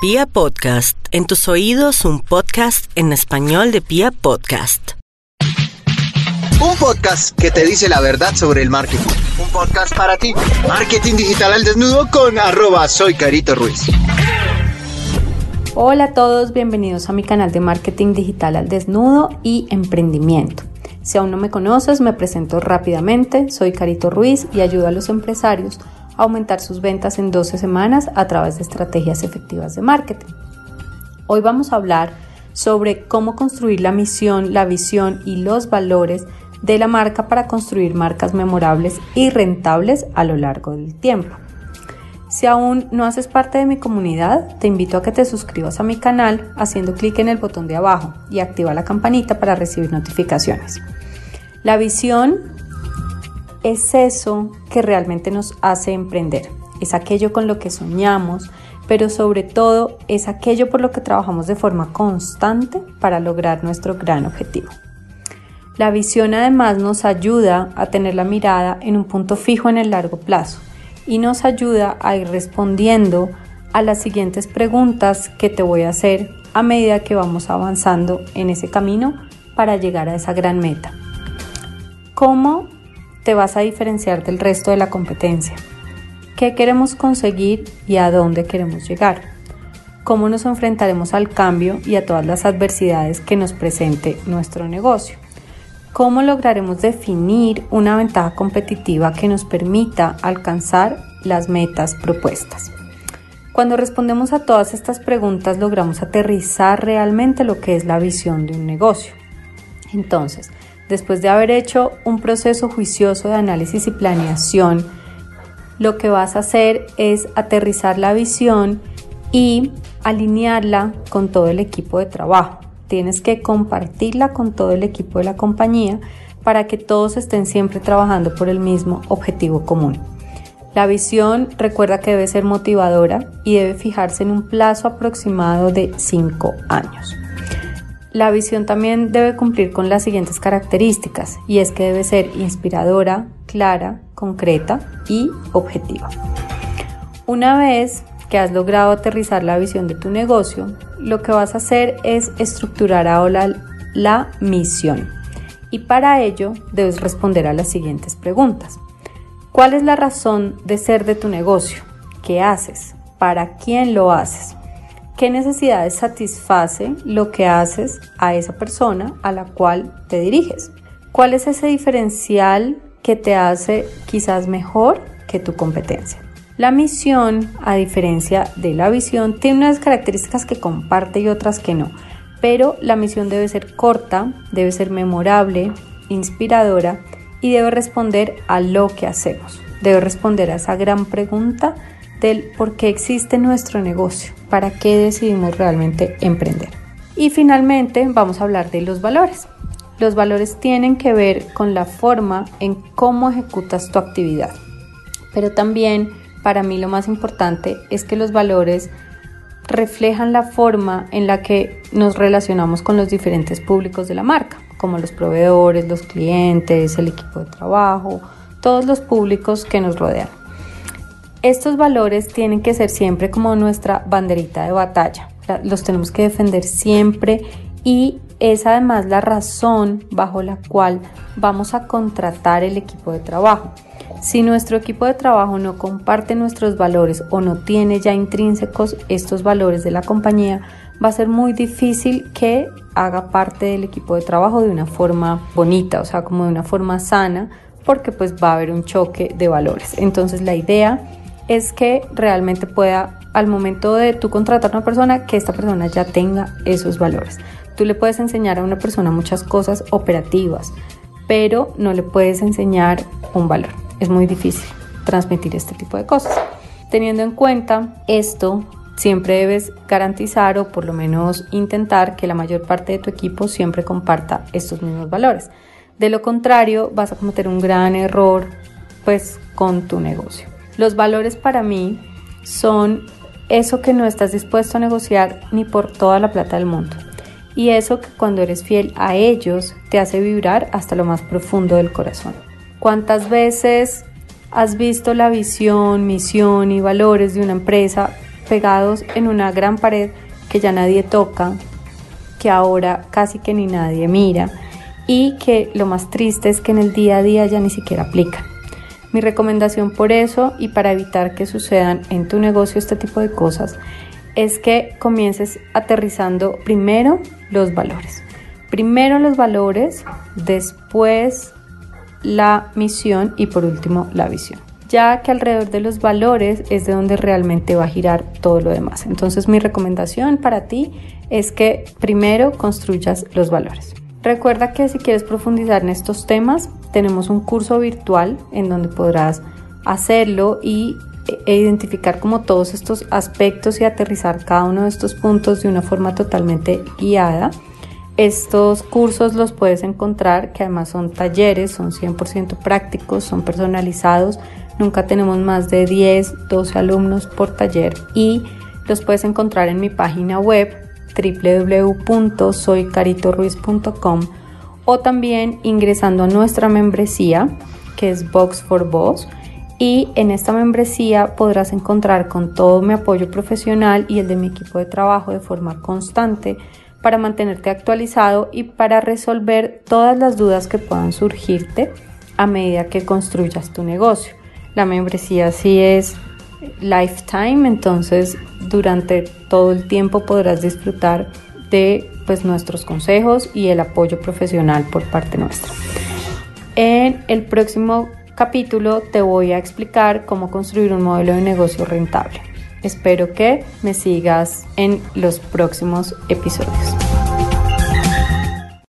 Pia Podcast, en tus oídos un podcast en español de Pia Podcast. Un podcast que te dice la verdad sobre el marketing. Un podcast para ti. Marketing digital al desnudo con arroba soy Carito Ruiz. Hola a todos, bienvenidos a mi canal de marketing digital al desnudo y emprendimiento. Si aún no me conoces, me presento rápidamente. Soy Carito Ruiz y ayudo a los empresarios aumentar sus ventas en 12 semanas a través de estrategias efectivas de marketing. Hoy vamos a hablar sobre cómo construir la misión, la visión y los valores de la marca para construir marcas memorables y rentables a lo largo del tiempo. Si aún no haces parte de mi comunidad, te invito a que te suscribas a mi canal haciendo clic en el botón de abajo y activa la campanita para recibir notificaciones. La visión es eso que realmente nos hace emprender. Es aquello con lo que soñamos, pero sobre todo es aquello por lo que trabajamos de forma constante para lograr nuestro gran objetivo. La visión además nos ayuda a tener la mirada en un punto fijo en el largo plazo y nos ayuda a ir respondiendo a las siguientes preguntas que te voy a hacer a medida que vamos avanzando en ese camino para llegar a esa gran meta. ¿Cómo te vas a diferenciar del resto de la competencia. ¿Qué queremos conseguir y a dónde queremos llegar? ¿Cómo nos enfrentaremos al cambio y a todas las adversidades que nos presente nuestro negocio? ¿Cómo lograremos definir una ventaja competitiva que nos permita alcanzar las metas propuestas? Cuando respondemos a todas estas preguntas logramos aterrizar realmente lo que es la visión de un negocio. Entonces, después de haber hecho un proceso juicioso de análisis y planeación, lo que vas a hacer es aterrizar la visión y alinearla con todo el equipo de trabajo. Tienes que compartirla con todo el equipo de la compañía para que todos estén siempre trabajando por el mismo objetivo común. La visión recuerda que debe ser motivadora y debe fijarse en un plazo aproximado de 5 años. La visión también debe cumplir con las siguientes características y es que debe ser inspiradora, clara, concreta y objetiva. Una vez que has logrado aterrizar la visión de tu negocio, lo que vas a hacer es estructurar ahora la misión. Y para ello debes responder a las siguientes preguntas. ¿Cuál es la razón de ser de tu negocio? ¿Qué haces? ¿Para quién lo haces? ¿Qué necesidades satisface lo que haces a esa persona a la cual te diriges? ¿Cuál es ese diferencial que te hace quizás mejor que tu competencia? La misión, a diferencia de la visión, tiene unas características que comparte y otras que no, pero la misión debe ser corta, debe ser memorable, inspiradora y debe responder a lo que hacemos. Debe responder a esa gran pregunta del por qué existe nuestro negocio, para qué decidimos realmente emprender. Y finalmente vamos a hablar de los valores. Los valores tienen que ver con la forma en cómo ejecutas tu actividad. Pero también para mí lo más importante es que los valores reflejan la forma en la que nos relacionamos con los diferentes públicos de la marca, como los proveedores, los clientes, el equipo de trabajo, todos los públicos que nos rodean. Estos valores tienen que ser siempre como nuestra banderita de batalla. Los tenemos que defender siempre y es además la razón bajo la cual vamos a contratar el equipo de trabajo. Si nuestro equipo de trabajo no comparte nuestros valores o no tiene ya intrínsecos estos valores de la compañía, va a ser muy difícil que haga parte del equipo de trabajo de una forma bonita, o sea, como de una forma sana, porque pues va a haber un choque de valores. Entonces la idea es que realmente pueda, al momento de tú contratar a una persona, que esta persona ya tenga esos valores. Tú le puedes enseñar a una persona muchas cosas operativas, pero no le puedes enseñar un valor. Es muy difícil transmitir este tipo de cosas. Teniendo en cuenta esto, siempre debes garantizar o por lo menos intentar que la mayor parte de tu equipo siempre comparta estos mismos valores. De lo contrario, vas a cometer un gran error pues con tu negocio. Los valores para mí son eso que no estás dispuesto a negociar ni por toda la plata del mundo. Y eso que cuando eres fiel a ellos te hace vibrar hasta lo más profundo del corazón. ¿Cuántas veces has visto la visión, misión y valores de una empresa pegados en una gran pared que ya nadie toca, que ahora casi que ni nadie mira y que lo más triste es que en el día a día ya ni siquiera aplican. Mi recomendación por eso y para evitar que sucedan en tu negocio este tipo de cosas es que comiences aterrizando primero los valores. Primero los valores, después la misión y por último la visión ya que alrededor de los valores es de donde realmente va a girar todo lo demás. Entonces mi recomendación para ti es que primero construyas los valores. Recuerda que si quieres profundizar en estos temas, tenemos un curso virtual en donde podrás hacerlo y e identificar como todos estos aspectos y aterrizar cada uno de estos puntos de una forma totalmente guiada. Estos cursos los puedes encontrar, que además son talleres, son 100% prácticos, son personalizados, nunca tenemos más de 10, 12 alumnos por taller y los puedes encontrar en mi página web www.soycaritoruiz.com o también ingresando a nuestra membresía que es Box for Boss y en esta membresía podrás encontrar con todo mi apoyo profesional y el de mi equipo de trabajo de forma constante para mantenerte actualizado y para resolver todas las dudas que puedan surgirte a medida que construyas tu negocio. La membresía sí es lifetime, entonces durante todo el tiempo podrás disfrutar de pues, nuestros consejos y el apoyo profesional por parte nuestra. En el próximo capítulo te voy a explicar cómo construir un modelo de negocio rentable. Espero que me sigas en los próximos episodios.